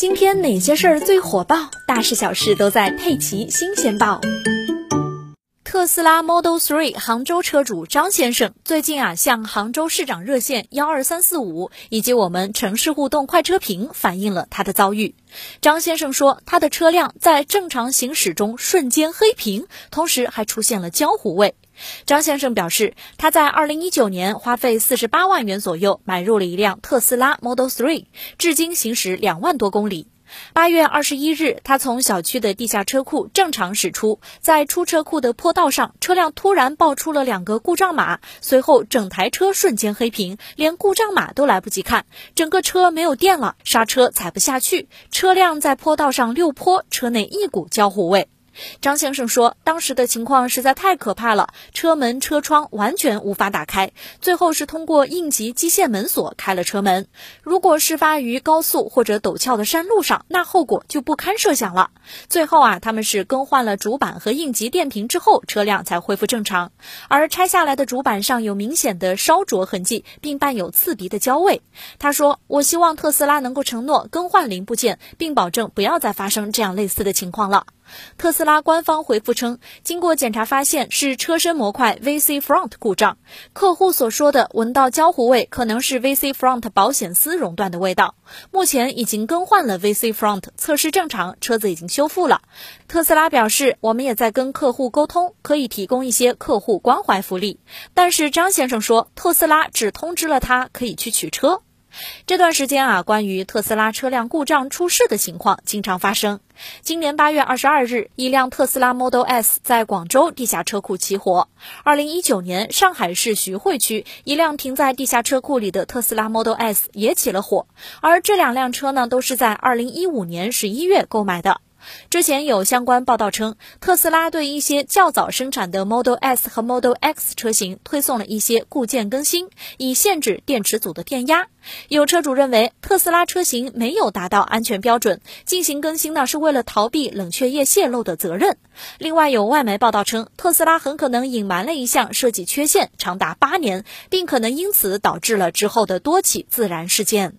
今天哪些事儿最火爆？大事小事都在《佩奇新鲜报》。特斯拉 Model 3杭州车主张先生最近啊，向杭州市长热线幺二三四五以及我们城市互动快车屏反映了他的遭遇。张先生说，他的车辆在正常行驶中瞬间黑屏，同时还出现了焦糊味。张先生表示，他在二零一九年花费四十八万元左右买入了一辆特斯拉 Model 3，至今行驶两万多公里。八月二十一日，他从小区的地下车库正常驶出，在出车库的坡道上，车辆突然爆出了两个故障码，随后整台车瞬间黑屏，连故障码都来不及看，整个车没有电了，刹车踩不下去，车辆在坡道上溜坡，车内一股焦糊味。张先生说，当时的情况实在太可怕了，车门、车窗完全无法打开，最后是通过应急机械门锁开了车门。如果事发于高速或者陡峭的山路上，那后果就不堪设想了。最后啊，他们是更换了主板和应急电瓶之后，车辆才恢复正常。而拆下来的主板上有明显的烧灼痕迹，并伴有刺鼻的焦味。他说：“我希望特斯拉能够承诺更换零部件，并保证不要再发生这样类似的情况了。”特斯斯拉官方回复称，经过检查发现是车身模块 VC Front 故障。客户所说的闻到焦糊味，可能是 VC Front 保险丝熔断的味道。目前已经更换了 VC Front，测试正常，车子已经修复了。特斯拉表示，我们也在跟客户沟通，可以提供一些客户关怀福利。但是张先生说，特斯拉只通知了他可以去取车。这段时间啊，关于特斯拉车辆故障出事的情况经常发生。今年八月二十二日，一辆特斯拉 Model S 在广州地下车库起火。二零一九年，上海市徐汇区一辆停在地下车库里的特斯拉 Model S 也起了火。而这两辆车呢，都是在二零一五年十一月购买的。之前有相关报道称，特斯拉对一些较早生产的 Model S 和 Model X 车型推送了一些固件更新，以限制电池组的电压。有车主认为，特斯拉车型没有达到安全标准，进行更新呢是为了逃避冷却液泄漏的责任。另外，有外媒报道称，特斯拉很可能隐瞒了一项设计缺陷，长达八年，并可能因此导致了之后的多起自燃事件。